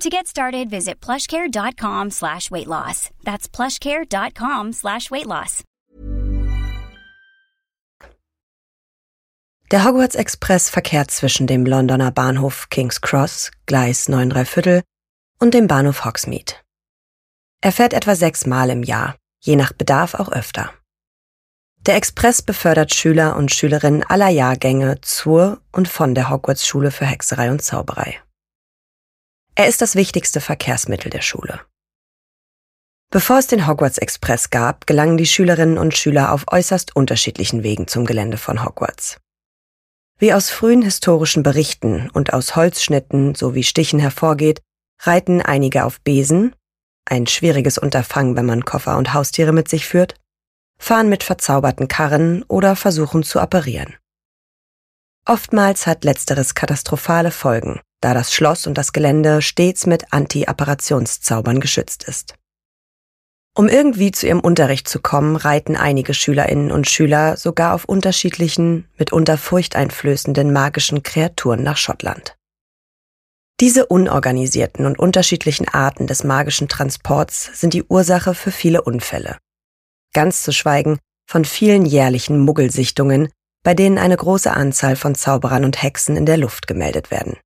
To get started, visit plushcare.com slash weight loss. That's plushcare.com slash weight loss. Der Hogwarts Express verkehrt zwischen dem Londoner Bahnhof King's Cross, Gleis 9 Viertel, und dem Bahnhof Hogsmeade. Er fährt etwa sechsmal im Jahr, je nach Bedarf auch öfter. Der Express befördert Schüler und Schülerinnen aller Jahrgänge zur und von der Hogwarts Schule für Hexerei und Zauberei. Er ist das wichtigste Verkehrsmittel der Schule. Bevor es den Hogwarts Express gab, gelangen die Schülerinnen und Schüler auf äußerst unterschiedlichen Wegen zum Gelände von Hogwarts. Wie aus frühen historischen Berichten und aus Holzschnitten sowie Stichen hervorgeht, reiten einige auf Besen, ein schwieriges Unterfangen, wenn man Koffer und Haustiere mit sich führt, fahren mit verzauberten Karren oder versuchen zu apparieren. Oftmals hat letzteres katastrophale Folgen, da das Schloss und das Gelände stets mit Anti-Apparationszaubern geschützt ist. Um irgendwie zu ihrem Unterricht zu kommen, reiten einige Schülerinnen und Schüler sogar auf unterschiedlichen, mitunter furchteinflößenden magischen Kreaturen nach Schottland. Diese unorganisierten und unterschiedlichen Arten des magischen Transports sind die Ursache für viele Unfälle. Ganz zu schweigen von vielen jährlichen Muggelsichtungen, bei denen eine große Anzahl von Zauberern und Hexen in der Luft gemeldet werden.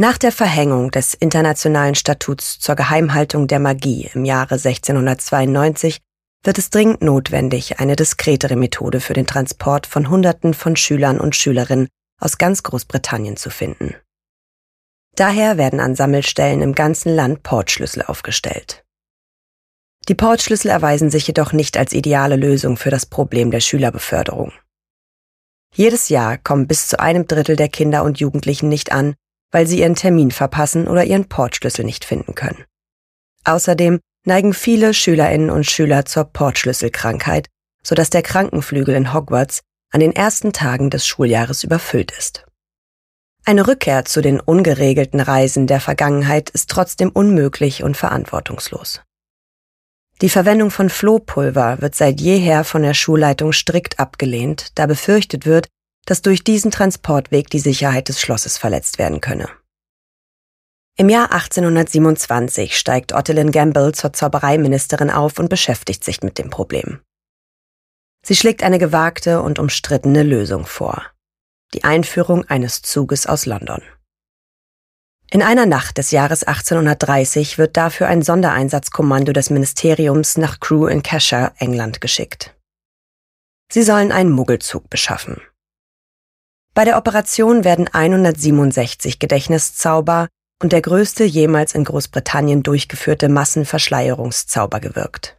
Nach der Verhängung des Internationalen Statuts zur Geheimhaltung der Magie im Jahre 1692 wird es dringend notwendig, eine diskretere Methode für den Transport von Hunderten von Schülern und Schülerinnen aus ganz Großbritannien zu finden. Daher werden an Sammelstellen im ganzen Land Portschlüssel aufgestellt. Die Portschlüssel erweisen sich jedoch nicht als ideale Lösung für das Problem der Schülerbeförderung. Jedes Jahr kommen bis zu einem Drittel der Kinder und Jugendlichen nicht an, weil sie ihren Termin verpassen oder ihren Portschlüssel nicht finden können. Außerdem neigen viele Schülerinnen und Schüler zur Portschlüsselkrankheit, sodass der Krankenflügel in Hogwarts an den ersten Tagen des Schuljahres überfüllt ist. Eine Rückkehr zu den ungeregelten Reisen der Vergangenheit ist trotzdem unmöglich und verantwortungslos. Die Verwendung von Flohpulver wird seit jeher von der Schulleitung strikt abgelehnt, da befürchtet wird, dass durch diesen Transportweg die Sicherheit des Schlosses verletzt werden könne. Im Jahr 1827 steigt Ottilien Gamble zur Zaubereiministerin auf und beschäftigt sich mit dem Problem. Sie schlägt eine gewagte und umstrittene Lösung vor. Die Einführung eines Zuges aus London. In einer Nacht des Jahres 1830 wird dafür ein Sondereinsatzkommando des Ministeriums nach Crewe in Cheshire, England, geschickt. Sie sollen einen Muggelzug beschaffen. Bei der Operation werden 167 Gedächtniszauber und der größte jemals in Großbritannien durchgeführte Massenverschleierungszauber gewirkt.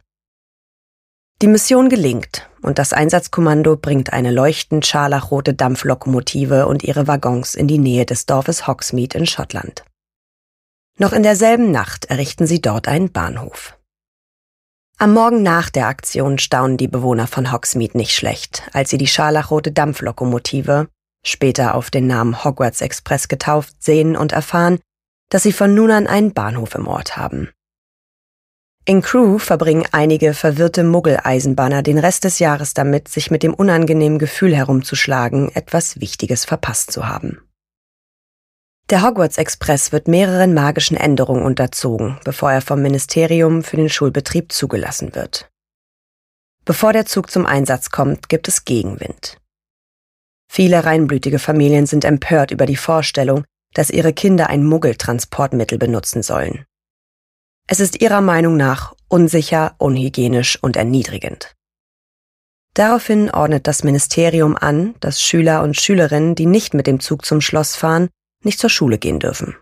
Die Mission gelingt und das Einsatzkommando bringt eine leuchtend scharlachrote Dampflokomotive und ihre Waggons in die Nähe des Dorfes Hogsmeade in Schottland. Noch in derselben Nacht errichten sie dort einen Bahnhof. Am Morgen nach der Aktion staunen die Bewohner von Hogsmeade nicht schlecht, als sie die scharlachrote Dampflokomotive, später auf den Namen Hogwarts Express getauft, sehen und erfahren, dass sie von nun an einen Bahnhof im Ort haben. In Crew verbringen einige verwirrte Muggeleisenbahner den Rest des Jahres damit, sich mit dem unangenehmen Gefühl herumzuschlagen, etwas Wichtiges verpasst zu haben. Der Hogwarts Express wird mehreren magischen Änderungen unterzogen, bevor er vom Ministerium für den Schulbetrieb zugelassen wird. Bevor der Zug zum Einsatz kommt, gibt es Gegenwind. Viele reinblütige Familien sind empört über die Vorstellung, dass ihre Kinder ein Muggeltransportmittel benutzen sollen. Es ist ihrer Meinung nach unsicher, unhygienisch und erniedrigend. Daraufhin ordnet das Ministerium an, dass Schüler und Schülerinnen, die nicht mit dem Zug zum Schloss fahren, nicht zur Schule gehen dürfen.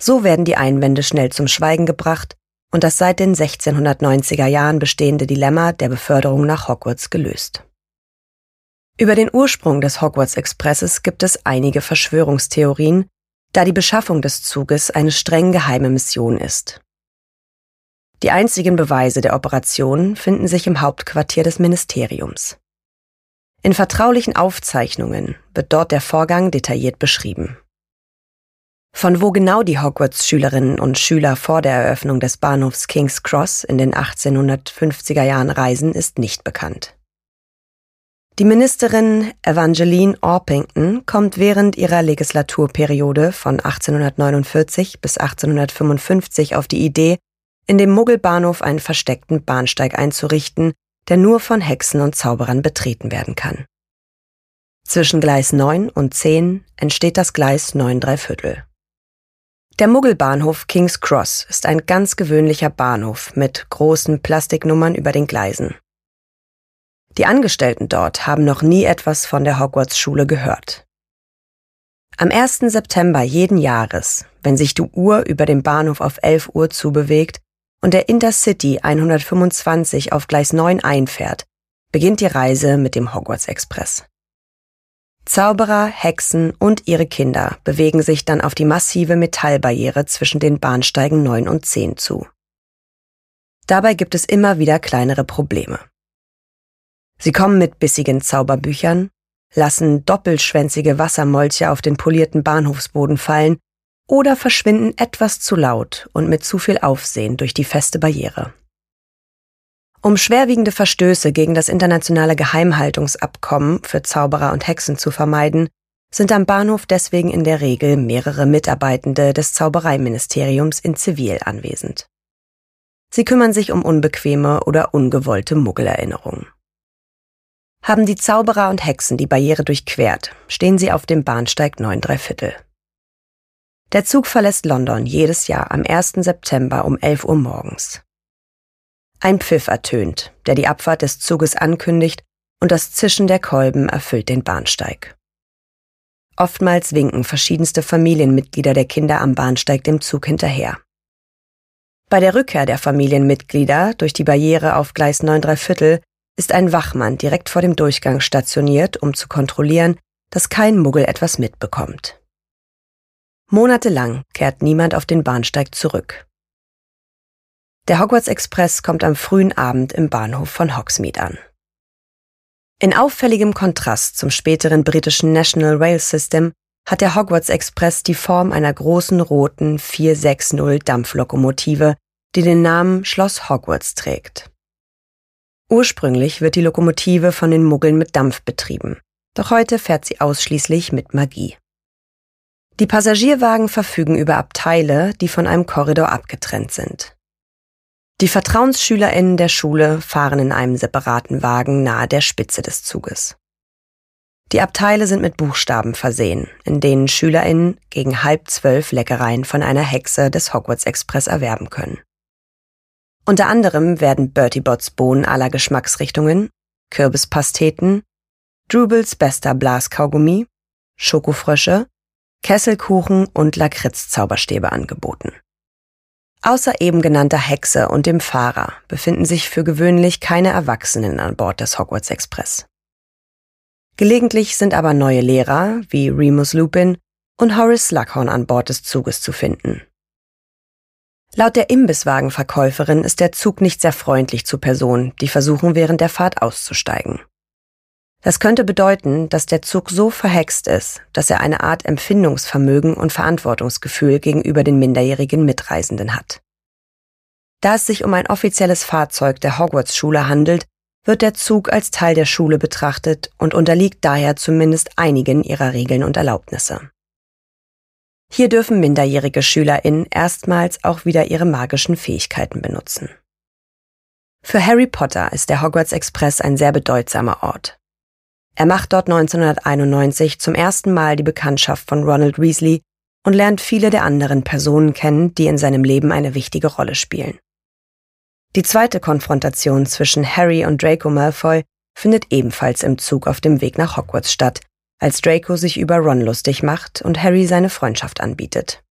So werden die Einwände schnell zum Schweigen gebracht und das seit den 1690er Jahren bestehende Dilemma der Beförderung nach Hogwarts gelöst. Über den Ursprung des Hogwarts Expresses gibt es einige Verschwörungstheorien, da die Beschaffung des Zuges eine streng geheime Mission ist. Die einzigen Beweise der Operation finden sich im Hauptquartier des Ministeriums. In vertraulichen Aufzeichnungen wird dort der Vorgang detailliert beschrieben. Von wo genau die Hogwarts-Schülerinnen und Schüler vor der Eröffnung des Bahnhofs King's Cross in den 1850er Jahren reisen, ist nicht bekannt. Die Ministerin Evangeline Orpington kommt während ihrer Legislaturperiode von 1849 bis 1855 auf die Idee, in dem Muggelbahnhof einen versteckten Bahnsteig einzurichten, der nur von Hexen und Zauberern betreten werden kann. Zwischen Gleis 9 und 10 entsteht das Gleis 9 Viertel. Der Muggelbahnhof King's Cross ist ein ganz gewöhnlicher Bahnhof mit großen Plastiknummern über den Gleisen. Die Angestellten dort haben noch nie etwas von der Hogwarts-Schule gehört. Am 1. September jeden Jahres, wenn sich die Uhr über dem Bahnhof auf 11 Uhr zubewegt und der Intercity 125 auf Gleis 9 einfährt, beginnt die Reise mit dem Hogwarts Express. Zauberer, Hexen und ihre Kinder bewegen sich dann auf die massive Metallbarriere zwischen den Bahnsteigen 9 und 10 zu. Dabei gibt es immer wieder kleinere Probleme. Sie kommen mit bissigen Zauberbüchern, lassen doppelschwänzige Wassermolche auf den polierten Bahnhofsboden fallen oder verschwinden etwas zu laut und mit zu viel Aufsehen durch die feste Barriere. Um schwerwiegende Verstöße gegen das internationale Geheimhaltungsabkommen für Zauberer und Hexen zu vermeiden, sind am Bahnhof deswegen in der Regel mehrere Mitarbeitende des Zaubereiministeriums in Zivil anwesend. Sie kümmern sich um unbequeme oder ungewollte Muggelerinnerungen. Haben die Zauberer und Hexen die Barriere durchquert, stehen sie auf dem Bahnsteig 9 Viertel. Der Zug verlässt London jedes Jahr am 1. September um 11 Uhr morgens. Ein Pfiff ertönt, der die Abfahrt des Zuges ankündigt und das Zischen der Kolben erfüllt den Bahnsteig. Oftmals winken verschiedenste Familienmitglieder der Kinder am Bahnsteig dem Zug hinterher. Bei der Rückkehr der Familienmitglieder durch die Barriere auf Gleis 9 Viertel ist ein Wachmann direkt vor dem Durchgang stationiert, um zu kontrollieren, dass kein Muggel etwas mitbekommt. Monatelang kehrt niemand auf den Bahnsteig zurück. Der Hogwarts Express kommt am frühen Abend im Bahnhof von Hogsmeade an. In auffälligem Kontrast zum späteren britischen National Rail System hat der Hogwarts Express die Form einer großen roten 460 Dampflokomotive, die den Namen Schloss Hogwarts trägt. Ursprünglich wird die Lokomotive von den Muggeln mit Dampf betrieben, doch heute fährt sie ausschließlich mit Magie. Die Passagierwagen verfügen über Abteile, die von einem Korridor abgetrennt sind. Die Vertrauensschülerinnen der Schule fahren in einem separaten Wagen nahe der Spitze des Zuges. Die Abteile sind mit Buchstaben versehen, in denen Schülerinnen gegen halb zwölf Leckereien von einer Hexe des Hogwarts Express erwerben können. Unter anderem werden Bertie Bots Bohnen aller Geschmacksrichtungen, Kürbispasteten, Drubels bester Blaskaugummi, Schokofrösche, Kesselkuchen und Lakritz-Zauberstäbe angeboten. Außer eben genannter Hexe und dem Fahrer befinden sich für gewöhnlich keine Erwachsenen an Bord des Hogwarts Express. Gelegentlich sind aber neue Lehrer wie Remus Lupin und Horace Slughorn an Bord des Zuges zu finden. Laut der Imbisswagenverkäuferin ist der Zug nicht sehr freundlich zu Personen, die versuchen, während der Fahrt auszusteigen. Das könnte bedeuten, dass der Zug so verhext ist, dass er eine Art Empfindungsvermögen und Verantwortungsgefühl gegenüber den minderjährigen Mitreisenden hat. Da es sich um ein offizielles Fahrzeug der Hogwarts-Schule handelt, wird der Zug als Teil der Schule betrachtet und unterliegt daher zumindest einigen ihrer Regeln und Erlaubnisse. Hier dürfen minderjährige SchülerInnen erstmals auch wieder ihre magischen Fähigkeiten benutzen. Für Harry Potter ist der Hogwarts Express ein sehr bedeutsamer Ort. Er macht dort 1991 zum ersten Mal die Bekanntschaft von Ronald Weasley und lernt viele der anderen Personen kennen, die in seinem Leben eine wichtige Rolle spielen. Die zweite Konfrontation zwischen Harry und Draco Malfoy findet ebenfalls im Zug auf dem Weg nach Hogwarts statt, als Draco sich über Ron lustig macht und Harry seine Freundschaft anbietet.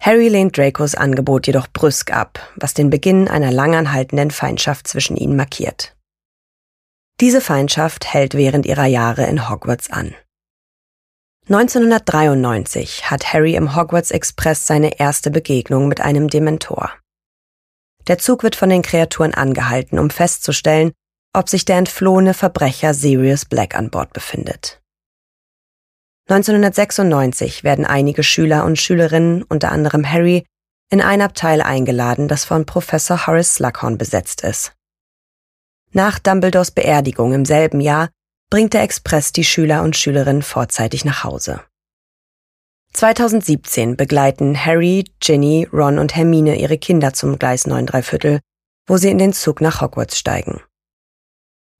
Harry lehnt Dracos Angebot jedoch brüsk ab, was den Beginn einer langanhaltenden Feindschaft zwischen ihnen markiert. Diese Feindschaft hält während ihrer Jahre in Hogwarts an. 1993 hat Harry im Hogwarts Express seine erste Begegnung mit einem Dementor. Der Zug wird von den Kreaturen angehalten, um festzustellen, ob sich der entflohene Verbrecher Sirius Black an Bord befindet. 1996 werden einige Schüler und Schülerinnen, unter anderem Harry, in ein Abteil eingeladen, das von Professor Horace Slughorn besetzt ist. Nach Dumbledores Beerdigung im selben Jahr bringt der Express die Schüler und Schülerinnen vorzeitig nach Hause. 2017 begleiten Harry, Ginny, Ron und Hermine ihre Kinder zum Gleis 9 Viertel, wo sie in den Zug nach Hogwarts steigen.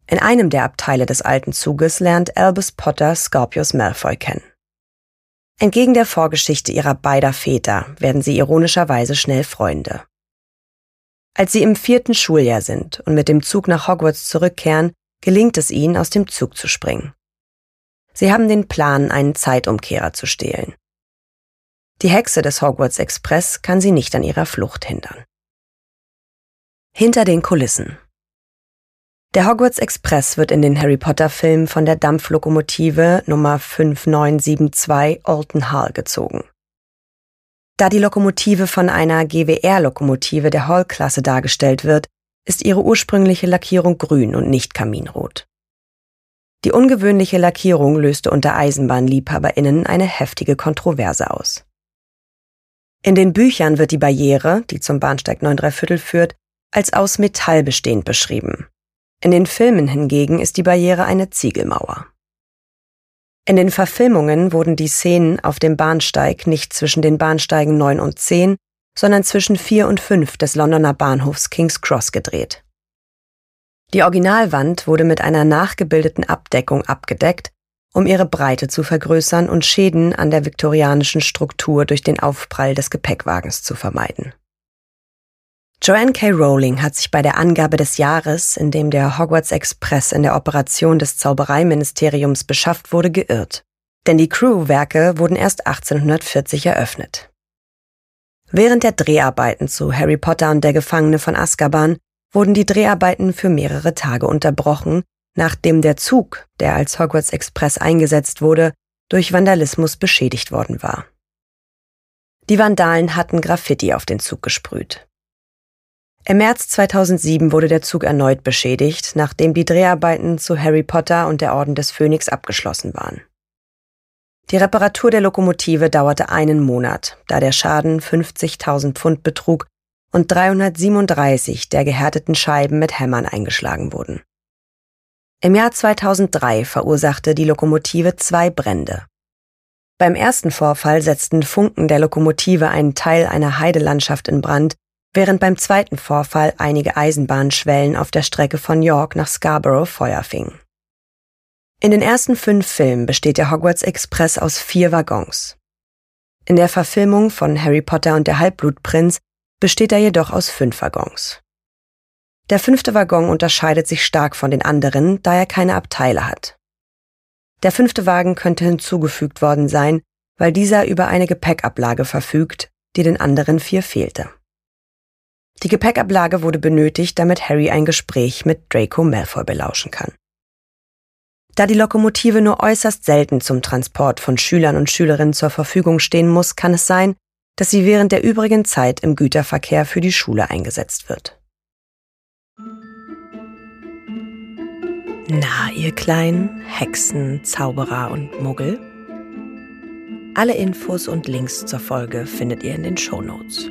In einem der Abteile des alten Zuges lernt Albus Potter Scorpius Malfoy kennen. Entgegen der Vorgeschichte ihrer beider Väter werden sie ironischerweise schnell Freunde. Als sie im vierten Schuljahr sind und mit dem Zug nach Hogwarts zurückkehren, gelingt es ihnen, aus dem Zug zu springen. Sie haben den Plan, einen Zeitumkehrer zu stehlen. Die Hexe des Hogwarts Express kann sie nicht an ihrer Flucht hindern. Hinter den Kulissen. Der Hogwarts Express wird in den Harry Potter Filmen von der Dampflokomotive Nummer 5972 Alton Hall gezogen. Da die Lokomotive von einer GWR-Lokomotive der Hall-Klasse dargestellt wird, ist ihre ursprüngliche Lackierung grün und nicht kaminrot. Die ungewöhnliche Lackierung löste unter EisenbahnliebhaberInnen eine heftige Kontroverse aus. In den Büchern wird die Barriere, die zum Bahnsteig 9 Viertel führt, als aus Metall bestehend beschrieben. In den Filmen hingegen ist die Barriere eine Ziegelmauer. In den Verfilmungen wurden die Szenen auf dem Bahnsteig nicht zwischen den Bahnsteigen 9 und 10, sondern zwischen 4 und 5 des Londoner Bahnhofs King's Cross gedreht. Die Originalwand wurde mit einer nachgebildeten Abdeckung abgedeckt um ihre Breite zu vergrößern und Schäden an der viktorianischen Struktur durch den Aufprall des Gepäckwagens zu vermeiden. Joanne K. Rowling hat sich bei der Angabe des Jahres, in dem der Hogwarts Express in der Operation des Zaubereiministeriums beschafft wurde, geirrt. Denn die Crew-Werke wurden erst 1840 eröffnet. Während der Dreharbeiten zu Harry Potter und der Gefangene von Azkaban wurden die Dreharbeiten für mehrere Tage unterbrochen, nachdem der Zug, der als Hogwarts Express eingesetzt wurde, durch Vandalismus beschädigt worden war. Die Vandalen hatten Graffiti auf den Zug gesprüht. Im März 2007 wurde der Zug erneut beschädigt, nachdem die Dreharbeiten zu Harry Potter und der Orden des Phönix abgeschlossen waren. Die Reparatur der Lokomotive dauerte einen Monat, da der Schaden 50.000 Pfund betrug und 337 der gehärteten Scheiben mit Hämmern eingeschlagen wurden. Im Jahr 2003 verursachte die Lokomotive zwei Brände. Beim ersten Vorfall setzten Funken der Lokomotive einen Teil einer Heidelandschaft in Brand, während beim zweiten Vorfall einige Eisenbahnschwellen auf der Strecke von York nach Scarborough Feuer fingen. In den ersten fünf Filmen besteht der Hogwarts Express aus vier Waggons. In der Verfilmung von Harry Potter und der Halbblutprinz besteht er jedoch aus fünf Waggons. Der fünfte Waggon unterscheidet sich stark von den anderen, da er keine Abteile hat. Der fünfte Wagen könnte hinzugefügt worden sein, weil dieser über eine Gepäckablage verfügt, die den anderen vier fehlte. Die Gepäckablage wurde benötigt, damit Harry ein Gespräch mit Draco Malfoy belauschen kann. Da die Lokomotive nur äußerst selten zum Transport von Schülern und Schülerinnen zur Verfügung stehen muss, kann es sein, dass sie während der übrigen Zeit im Güterverkehr für die Schule eingesetzt wird. Na, ihr kleinen Hexen, Zauberer und Muggel? Alle Infos und Links zur Folge findet ihr in den Show Notes.